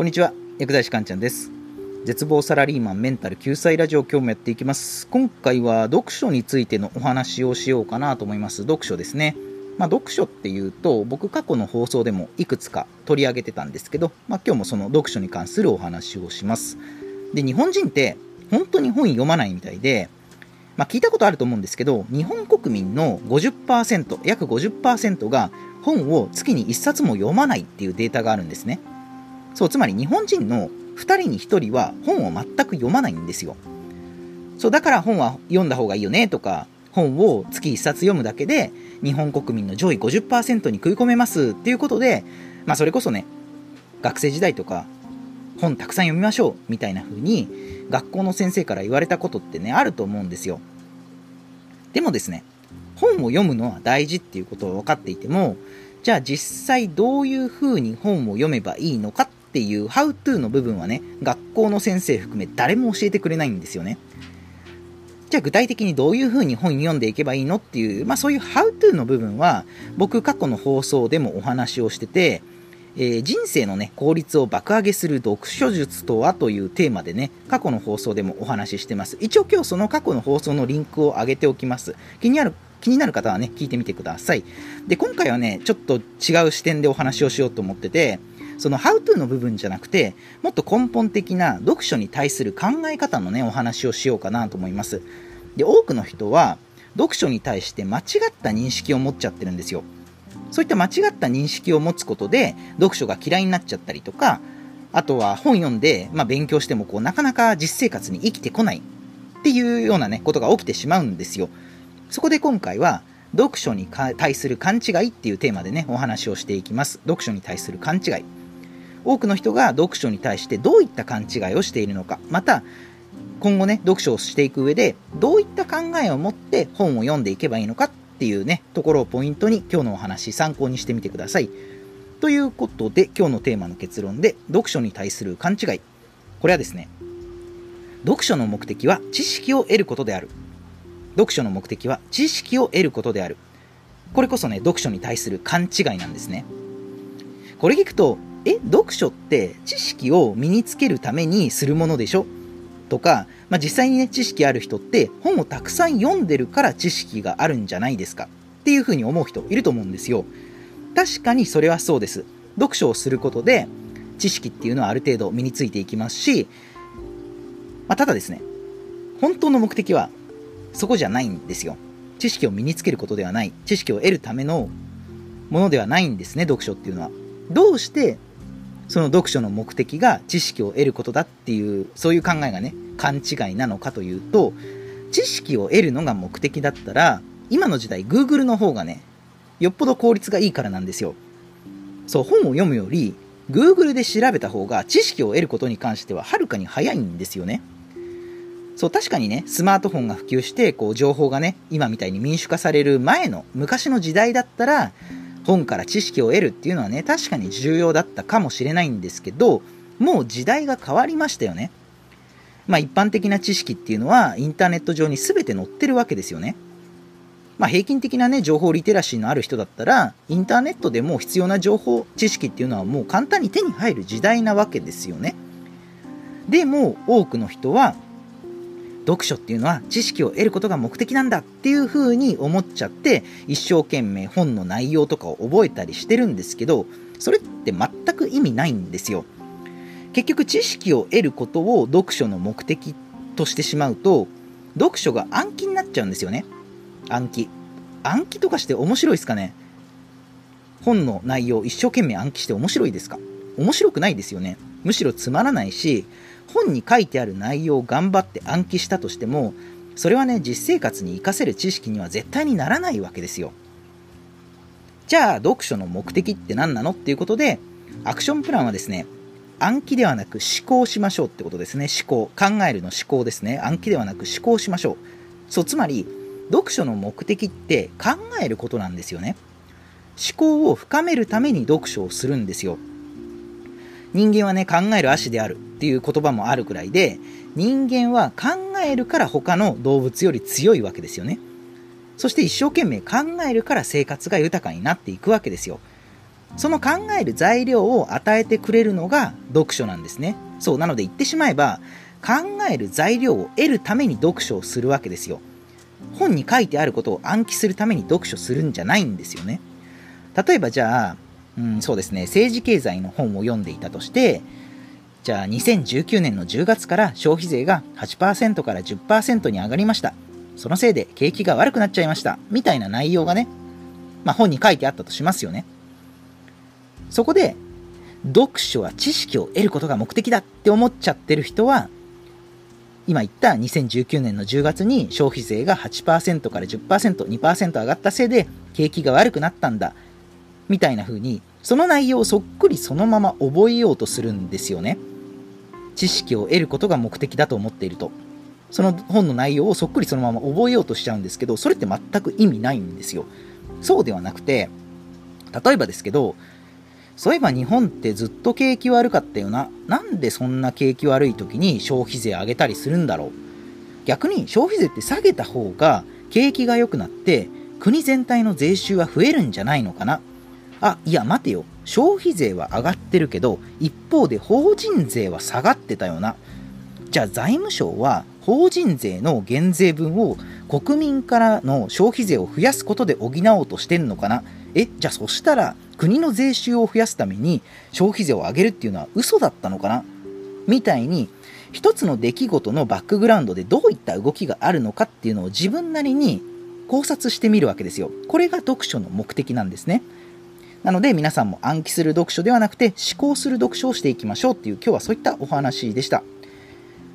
こんにちは。薬剤師かんちゃんです。絶望サラリーマンメンタル救済ラジオ今日もやっていきます。今回は読書についてのお話をしようかなと思います。読書ですね。まあ、読書っていうと僕過去の放送でもいくつか取り上げてたんですけど、まあ、今日もその読書に関するお話をします。で日本人って本当に本読まないみたいでまあ、聞いたことあると思うんですけど日本国民の50%約50%が本を月に1冊も読まないっていうデータがあるんですね。そうつまり日本人の2人に1人は本を全く読まないんですよ。そうだから本は読んだ方がいいよねとか本を月1冊読むだけで日本国民の上位50%に食い込めますっていうことで、まあ、それこそね学生時代とか本たくさん読みましょうみたいな風に学校の先生から言われたことってねあると思うんですよ。でもですね本を読むのは大事っていうことを分かっていてもじゃあ実際どういう風に本を読めばいいのかっていう How to の部分はね学校の先生含め誰も教えてくれないんですよねじゃあ具体的にどういう風に本読んでいけばいいのっていう、まあそういう How to の部分は僕過去の放送でもお話をしてて、えー、人生のね、効率を爆上げする読書術とはというテーマでね、過去の放送でもお話ししてます。一応今日その過去の放送のリンクを上げておきます。気になる気になる方はね、聞いてみてください。で、今回はね、ちょっと違う視点でお話をしようと思ってて、その How to の部分じゃなくて、もっと根本的な読書に対する考え方のね、お話をしようかなと思います。で、多くの人は、読書に対して間違った認識を持っちゃってるんですよ。そういった間違った認識を持つことで、読書が嫌いになっちゃったりとか、あとは本読んで、まあ、勉強してもこうなかなか実生活に生きてこないっていうようなね、ことが起きてしまうんですよ。そこで今回は、読書に対する勘違いっていうテーマでね、お話をしていきます。読書に対する勘違い。多くの人が読書に対してどういった勘違いをしているのか、また、今後ね、読書をしていく上で、どういった考えを持って本を読んでいけばいいのかっていうね、ところをポイントに今日のお話参考にしてみてください。ということで、今日のテーマの結論で、読書に対する勘違い。これはですね、読書の目的は知識を得ることである。読書の目的は知識を得ることである。これこそね、読書に対する勘違いなんですね。これ聞くと、え、読書って知識を身につけるためにするものでしょ？とか、まあ、実際にね、知識ある人って本をたくさん読んでるから知識があるんじゃないですか？っていうふうに思う人いると思うんですよ。確かにそれはそうです。読書をすることで知識っていうのはある程度身についていきますし、まあ、ただですね、本当の目的はそこじゃないんですよ。知識を身につけることではない。知識を得るためのものではないんですね、読書っていうのは。どうしてその読書の目的が知識を得ることだっていう、そういう考えがね、勘違いなのかというと、知識を得るのが目的だったら、今の時代 Google の方がね、よっぽど効率がいいからなんですよ。そう、本を読むより、Google で調べた方が知識を得ることに関してははるかに早いんですよね。そう、確かにね、スマートフォンが普及して、こう、情報がね、今みたいに民主化される前の、昔の時代だったら、本から知識を得るっていうのはね、確かに重要だったかもしれないんですけど、もう時代が変わりましたよね。まあ一般的な知識っていうのはインターネット上に全て載ってるわけですよね。まあ平均的なね、情報リテラシーのある人だったら、インターネットでも必要な情報、知識っていうのはもう簡単に手に入る時代なわけですよね。でも多くの人は読書っていうのは知識を得ることが目的なんだっていう風に思っちゃって一生懸命本の内容とかを覚えたりしてるんですけどそれって全く意味ないんですよ。結局知識を得ることを読書の目的としてしまうと読書が暗記になっちゃうんですよね。暗記。暗記とかして面白いですかね？本の内容一生懸命暗記して面白いですか？面白くないですよね。むしろつまらないし本に書いてある内容を頑張って暗記したとしてもそれはね実生活に活かせる知識には絶対にならないわけですよ。じゃあ読書の目的って何なのっていうことでアクションプランはですね暗記ではなく思考しましょうってことですね。思考考えるの思考ですね。暗記ではなく思考しましょう。そうつまり読書の目的って考えることなんですよね。思考を深めるために読書をするんですよ。人間はね考える足であるっていう言葉もあるくらいで人間は考えるから他の動物より強いわけですよねそして一生懸命考えるから生活が豊かになっていくわけですよその考える材料を与えてくれるのが読書なんですね。そう、なので言ってしまえば、考える材料を得るために読書をするわけですよ。本に書いてあることを暗記するために読書するんじゃないんですよね。例えばじゃあ、うん、そうですね、政治経済の本を読んでいたとして、じゃあ2019年の10月から消費税が8%から10%に上がりました。そのせいで景気が悪くなっちゃいました。みたいな内容がね、まあ、本に書いてあったとしますよね。そこで、読書は知識を得ることが目的だって思っちゃってる人は、今言った2019年の10月に消費税が8%から10%、2%上がったせいで景気が悪くなったんだ。みたいな風に、その内容をそっくりそのまま覚えようとするんですよね。知識を得ることが目的だと思っていると。その本の内容をそっくりそのまま覚えようとしちゃうんですけど、それって全く意味ないんですよ。そうではなくて、例えばですけど、そういえば日本ってずっと景気悪かったよな。なんでそんな景気悪い時に消費税上げたりするんだろう。逆に消費税って下げた方が景気が良くなって国全体の税収は増えるんじゃないのかな。あ、いや待てよ。消費税は上がってるけど一方で法人税は下がってたよな。じゃあ財務省は法人税の減税分を国民からの消費税を増やすことで補おうとしてんのかなえじゃあそしたら国の税収を増やすために消費税を上げるっていうのは嘘だったのかなみたいに一つの出来事のバックグラウンドでどういった動きがあるのかっていうのを自分なりに考察してみるわけですよ。これが読書の目的なんですね。なので皆さんも暗記する読書ではなくて思考する読書をしていきましょうっていう今日はそういったお話でした。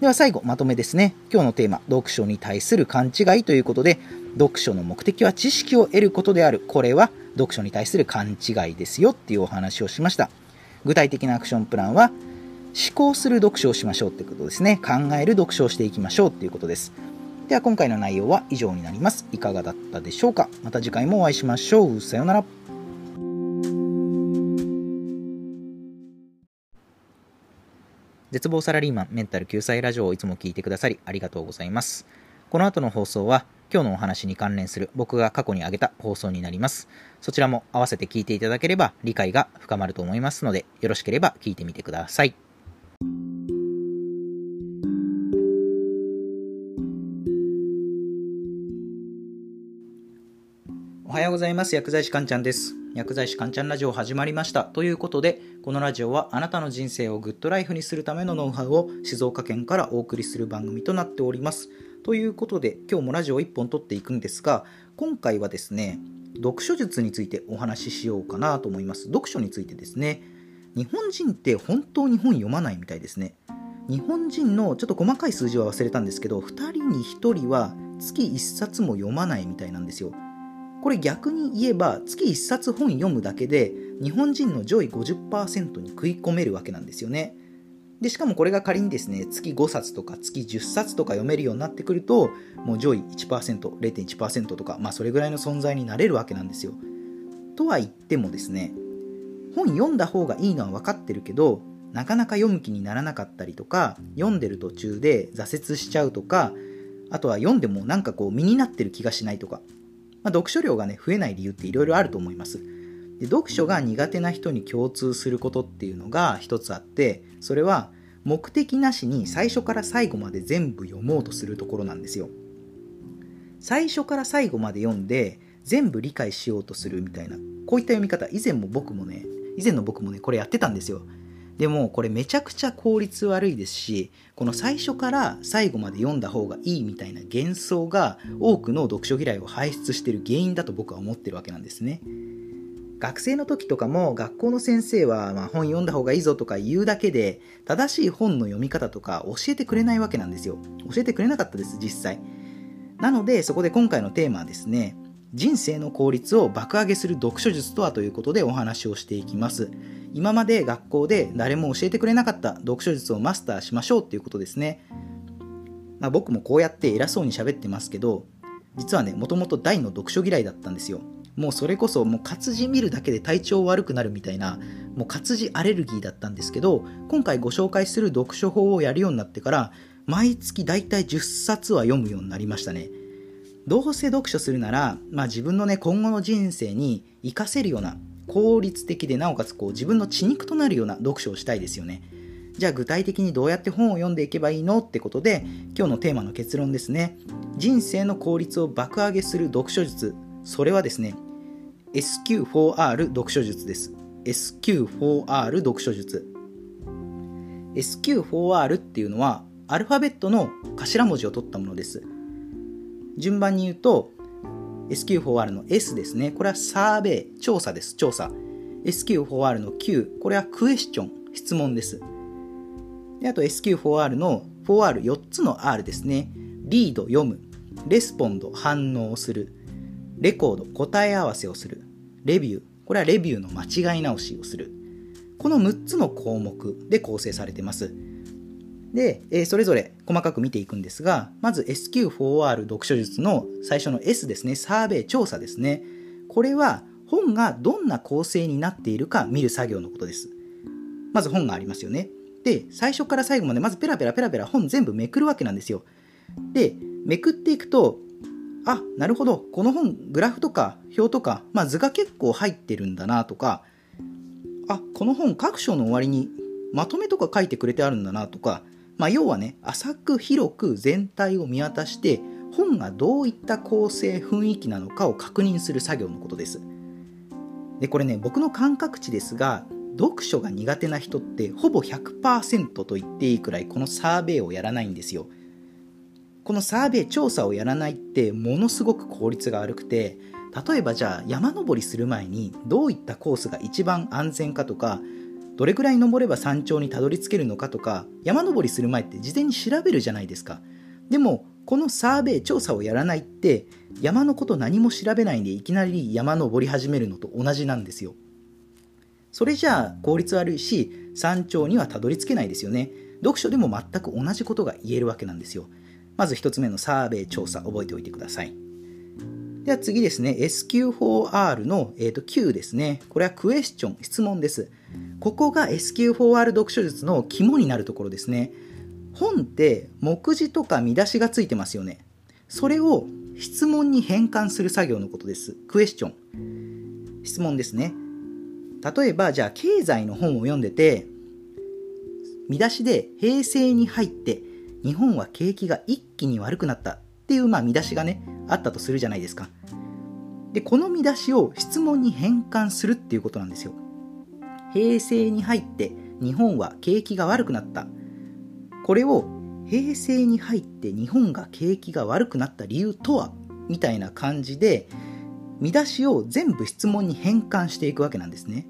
では最後、まとめですね。今日のテーマ、読書に対する勘違いということで、読書の目的は知識を得ることである。これは読書に対する勘違いですよっていうお話をしました。具体的なアクションプランは、思考する読書をしましょうってことですね。考える読書をしていきましょうっていうことです。では今回の内容は以上になります。いかがだったでしょうかまた次回もお会いしましょう。さようなら。絶望サラリーマンメンタル救済ラジオをいつも聞いてくださりありがとうございます。この後の放送は今日のお話に関連する僕が過去に挙げた放送になります。そちらも合わせて聞いていただければ理解が深まると思いますのでよろしければ聞いてみてください。おはようございます。薬剤師かんちゃんです。薬剤師かんちゃんラジオ始まりました。ということで、このラジオはあなたの人生をグッドライフにするためのノウハウを静岡県からお送りする番組となっております。ということで、今日もラジオ1本撮っていくんですが、今回はですね、読書術についてお話ししようかなと思います。読書についてですね、日本人って本当に本読まないみたいですね。日本人のちょっと細かい数字は忘れたんですけど、2人に1人は月1冊も読まないみたいなんですよ。これ逆に言えば月1冊本読むだけで日本人の上位50%に食い込めるわけなんですよね。でしかもこれが仮にですね月5冊とか月10冊とか読めるようになってくるともう上位 1%0.1% とかまあそれぐらいの存在になれるわけなんですよ。とは言ってもですね本読んだ方がいいのは分かってるけどなかなか読む気にならなかったりとか読んでる途中で挫折しちゃうとかあとは読んでもなんかこう身になってる気がしないとかまあ、読書量がね増えない理由っていろいろあると思います。で読書が苦手な人に共通することっていうのが一つあってそれは目的なしに最初から最後まで全部読もうとするところなんですよ。最初から最後まで読んで全部理解しようとするみたいなこういった読み方以前も僕もね以前の僕もねこれやってたんですよ。でもこれめちゃくちゃ効率悪いですしこの最初から最後まで読んだ方がいいみたいな幻想が多くの読書嫌いを輩出している原因だと僕は思ってるわけなんですね。学生の時とかも学校の先生はま本読んだ方がいいぞとか言うだけで正しい本の読み方とか教えてくれないわけなんですよ。教えてくれなかったです実際。なのでそこで今回のテーマはですね人生の効率を爆上げする読書術とはということでお話をしていきます今まで学校で誰も教えてくれなかった読書術をマスターしましょうっていうことですね。まあ、僕もこうやって偉そうに喋ってますけど、実はね、もともと大の読書嫌いだったんですよ。もうそれこそもう活字見るだけで体調悪くなるみたいな、もう活字アレルギーだったんですけど、今回ご紹介する読書法をやるようになってから、毎月だいたい10冊は読むようになりましたね。どうせ読書するなら、まあ、自分のね、今後の人生に活かせるような効率的でなおかつこう自分の血肉となるような読書をしたいですよね。じゃあ具体的にどうやって本を読んでいけばいいの？ってことで今日のテーマの結論ですね。人生の効率を爆上げする読書術。それはですね SQ4R 読書術です。SQ4R 読書術。SQ4R っていうのはアルファベットの頭文字を取ったものです。順番に言うと SQ4R の S ですね。これはサーベイ調査です。調査。SQ4R の Q これはクエスチョン質問です。であと SQ4R の 4R4 つの R ですね。リード読む、レスポンド反応する、レコード答え合わせをする、レビュー。これはレビューの間違い直しをする。この6つの項目で構成されています。で、えそれぞれ細かく見ていくんですが、まず SQ4R 読書術の最初の S ですね、サーベイ調査ですね。これは本がどんな構成になっているか見る作業のことです。まず本がありますよね。で、最初から最後までまずペラペラペラペラ本全部めくるわけなんですよ。で、めくっていくと、あ、なるほど、この本、グラフとか表とか、まあ、図が結構入ってるんだなとか、あ、この本各章の終わりにまとめとか書いてくれてあるんだなとか、まあ、要はね、浅く広く全体を見渡して、本がどういった構成、雰囲気なのかを確認する作業のことです。で、これね、僕の感覚値ですが、読書が苦手な人ってほぼ100%と言っていいくらいこのサーベイをやらないんですよ。このサーベイ調査をやらないってものすごく効率が悪くて例えばじゃあ山登りする前にどういったコースが一番安全かとかどれくらい登れば山頂にたどり着けるのかとか山登りする前って事前に調べるじゃないですか。でもこのサーベイ調査をやらないって山のこと何も調べないでいきなり山登り始めるのと同じなんですよ。それじゃあ効率悪いし山頂にはたどり着けないですよね。読書でも全く同じことが言えるわけなんですよ。まず1つ目のサーベイ調査覚えておいてください。では次ですね。SQ4R の、えー、と Q ですね。これはクエスチョン質問です。ここが SQ4R 読書術の肝になるところですね。本って目次とか見出しがついてますよね。それを質問に変換する作業のことです。クエスチョン。質問ですね。例えばじゃあ経済の本を読んでて見出しで平成に入って日本は景気が一気に悪くなった。っていうまあ見出しがねあったとするじゃないですか。でこの見出しを質問に変換するっていうことなんですよ。平成に入って日本は景気が悪くなったこれを平成に入って日本が景気が悪くなった理由とは？みたいな感じで見出しを全部質問に変換していくわけなんですね。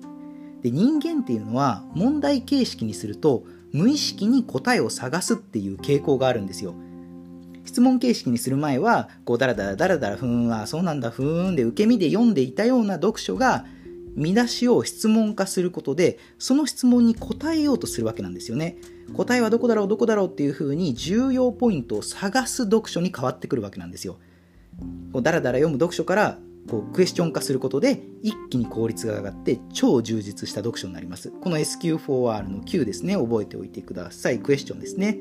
で人間っていうのは問題形式にすると無意識に答えを探すっていう傾向があるんですよ。質問形式にする前はこうダラダラダラダラふーんあそうなんだふーんで受け身で読んでいたような読書が見出しを質問化することでその質問に答えようとするわけなんですよね。答えはどこだろうどこだろうっていうふうに重要ポイントを探す読書に変わってくるわけなんですよ。こうダラダラ読む読書からこうクエスチョン化することで一気に効率が上がって超充実した読書になります。この SQ4R の Q ですね。覚えておいてください。クエスチョンですね。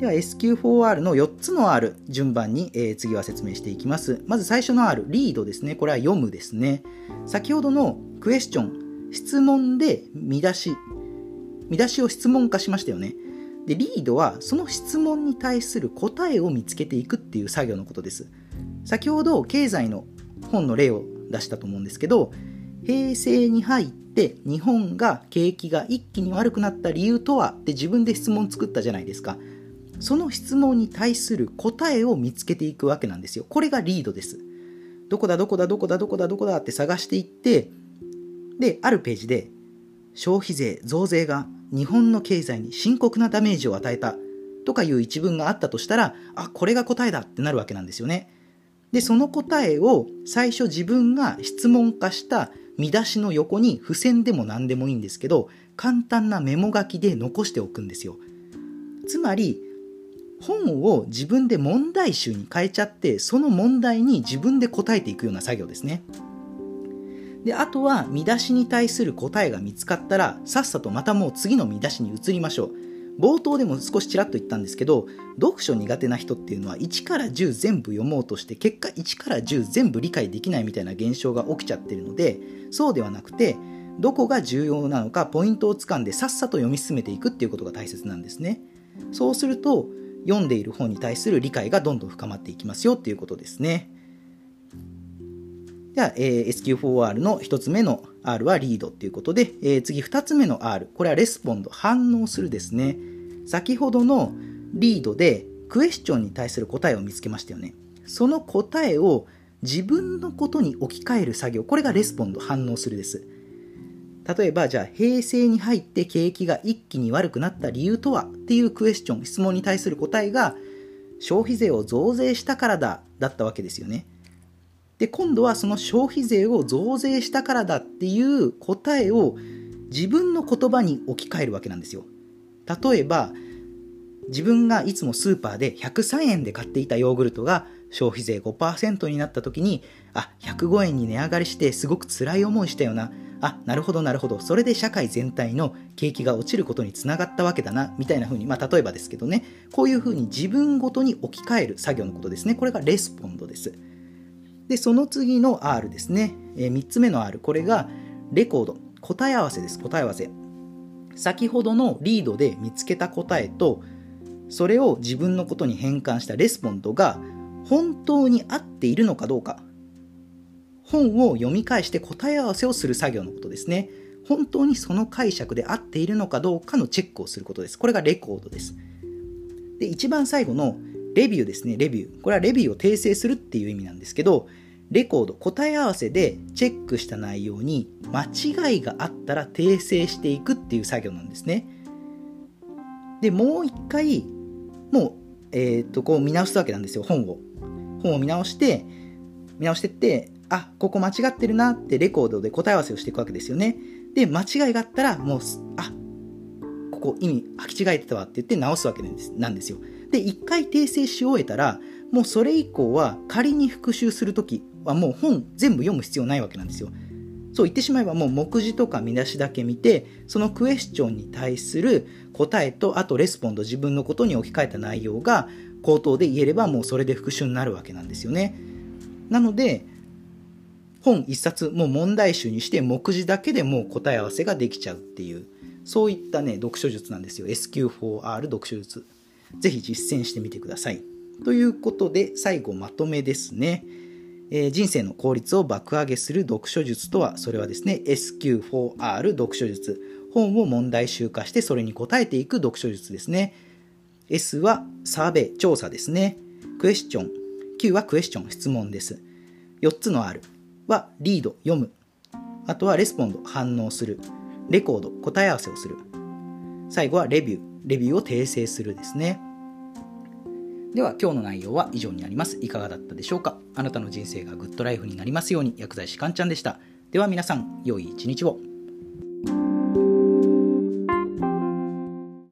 では SQ4R の4つの R 順番に、えー、次は説明していきます。まず最初の R リードですね。これは読むですね。先ほどのクエスチョン質問で見出し見出しを質問化しましたよね。でリードはその質問に対する答えを見つけていくっていう作業のことです。先ほど経済の本の例を出したと思うんですけど平成に入って日本が景気が一気に悪くなった理由とはって自分で質問作ったじゃないですか。その質問に対する答えを見つけていくわけなんですよ。これがリードです。どこだどこだどこだどこだどこだって探していってであるページで消費税増税が日本の経済に深刻なダメージを与えたとかいう一文があったとしたらあこれが答えだってなるわけなんですよね。で、その答えを最初自分が質問化した見出しの横に付箋でも何でもいいんですけど、簡単なメモ書きで残しておくんですよ。つまり、本を自分で問題集に変えちゃって、その問題に自分で答えていくような作業ですね。で、あとは見出しに対する答えが見つかったら、さっさとまたもう次の見出しに移りましょう。冒頭でも少しちらっと言ったんですけど読書苦手な人っていうのは1から10全部読もうとして結果1から10全部理解できないみたいな現象が起きちゃってるのでそうではなくてどこが重要なのかポイントをつかんでさっさと読み進めていくっていうことが大切なんですねそうすると読んでいる本に対する理解がどんどん深まっていきますよっていうことですねでは、えー、SQ4R の1つ目の R はリードっていうことで、えー、次2つ目の R、これは Respond、反応するですね。先ほどの Read で Question に対する答えを見つけましたよね。その答えを自分のことに置き換える作業、これが Respond、反応するです。例えば、じゃあ、平成に入って景気が一気に悪くなった理由とはっていうクエスチョン、質問に対する答えが、消費税を増税したからだ、だったわけですよね。で、今度はその消費税を増税したからだっていう答えを自分の言葉に置き換えるわけなんですよ。例えば、自分がいつもスーパーで103円で買っていたヨーグルトが消費税5%になった時に、あ、105円に値上がりしてすごく辛い思いしたよな。あ、なるほどなるほど。それで社会全体の景気が落ちることにつながったわけだな、みたいな風に、まあ例えばですけどね、こういう風に自分ごとに置き換える作業のことですね。これが Respond です。で、その次の R ですね。えー、3つ目の R。これが Record。答え合わせです。答え合わせ。先ほどの Read で見つけた答えと、それを自分のことに変換した Respond が本当に合っているのかどうか。本を読み返して答え合わせをする作業のことですね。本当にその解釈で合っているのかどうかのチェックをすることです。これがレコードです。で、一番最後のレビューですね、レビュー。これはレビューを訂正するっていう意味なんですけど、レコード、答え合わせでチェックした内容に間違いがあったら訂正していくっていう作業なんですね。で、もう一回、もう、えっ、と、こう見直すわけなんですよ、本を。本を見直して、見直してって、あ、ここ間違ってるなってレコードで答え合わせをしていくわけですよね。で、間違いがあったら、もう、あ、ここ意味履き違えてたわって言って直すわけなんですなんですよ。で、一回訂正し終えたら、もうそれ以降は仮に復習するときはもう本全部読む必要ないわけなんですよ。そう言ってしまえばもう目次とか見出しだけ見て、そのクエスチョンに対する答えと、あとレスポンド自分のことに置き換えた内容が口頭で言えればもうそれで復習になるわけなんですよね。なので、本一冊もう問題集にして目次だけでもう答え合わせができちゃうっていう、そういったね、読書術なんですよ。SQ4R 読書術。ぜひ実践してみてください。ということで、最後まとめですね。えー、人生の効率を爆上げする読書術とは、それはですね、SQ4R 読書術。本を問題集化してそれに答えていく読書術ですね。S はサーベイ、調査ですね。クエスチョン。Q はクエスチョン、質問です。4つの R はリード、読む。あとはレスポンド、反応する。レコード、答え合わせをする。最後はレビュー、レビューを訂正するですね。では今日の内容は以上になります。いかがだったでしょうか？あなたの人生がグッドライフになりますように薬剤師かんちゃんでした。では皆さん、良い一日を。